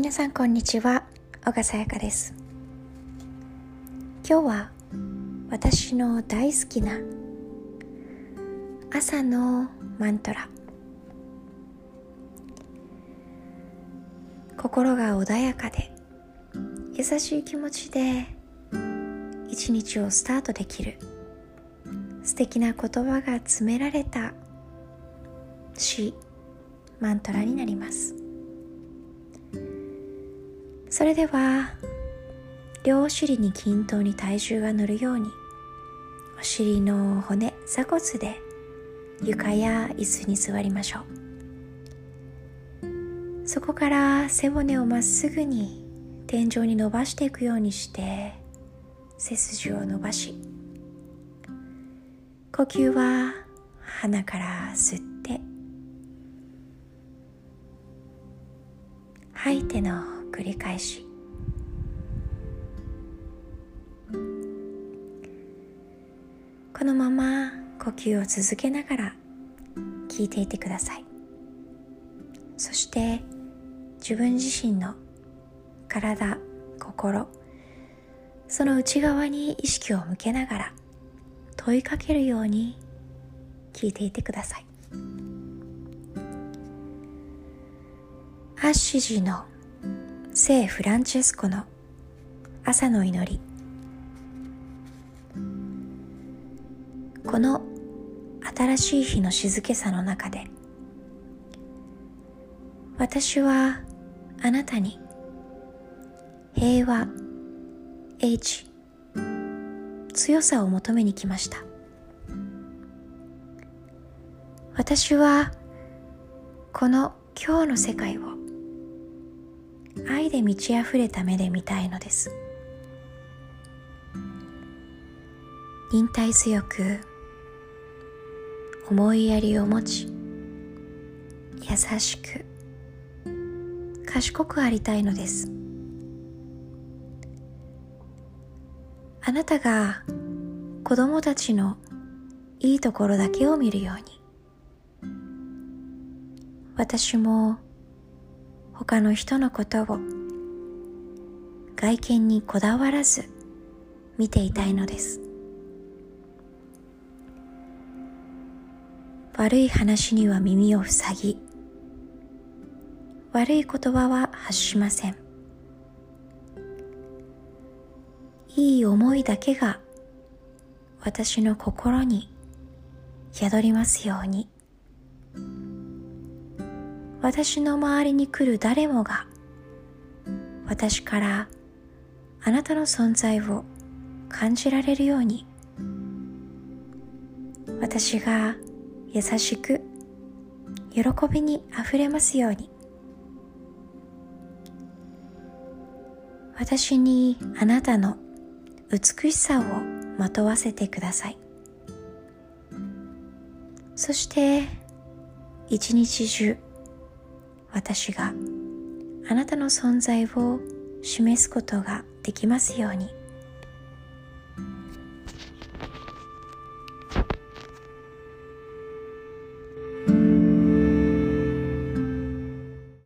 皆さんこんにちは。小笠彩香です。今日は私の大好きな朝のマントラ。心が穏やかで優しい気持ちで一日をスタートできる素敵な言葉が詰められた詩マントラになります。それでは両お尻に均等に体重が乗るようにお尻の骨鎖骨で床や椅子に座りましょう。そこから背骨をまっすぐに天井に伸ばしていくようにして背筋を伸ばし呼吸は鼻から吸って吐いての繰り返し。このまま呼吸を続けながら聞いていてください。そして自分自身の体心その内側に意識を向けながら問いかけるように聞いていてください。アッシジの聖フランチェスコの朝の祈り。この新しい日の静けさの中で私はあなたに平和 H 強さを求めに来ました。私はこの今日の世界を愛で満ち溢れた目で見たいのです。忍耐強く思いやりを持ち優しく賢くありたいのです。あなたが子供たちのいいところだけを見るように私も他の人のことを外見にこだわらず見ていたいのです。悪い話には耳を塞ぎ悪い言葉は発しません。いい思いだけが私の心に宿りますように。私の周りに来る誰もが私からあなたの存在を感じられるように私が優しく喜びにあふれますように私にあなたの美しさをまとわせてください。そして一日中私があなたの存在を示すことができますように。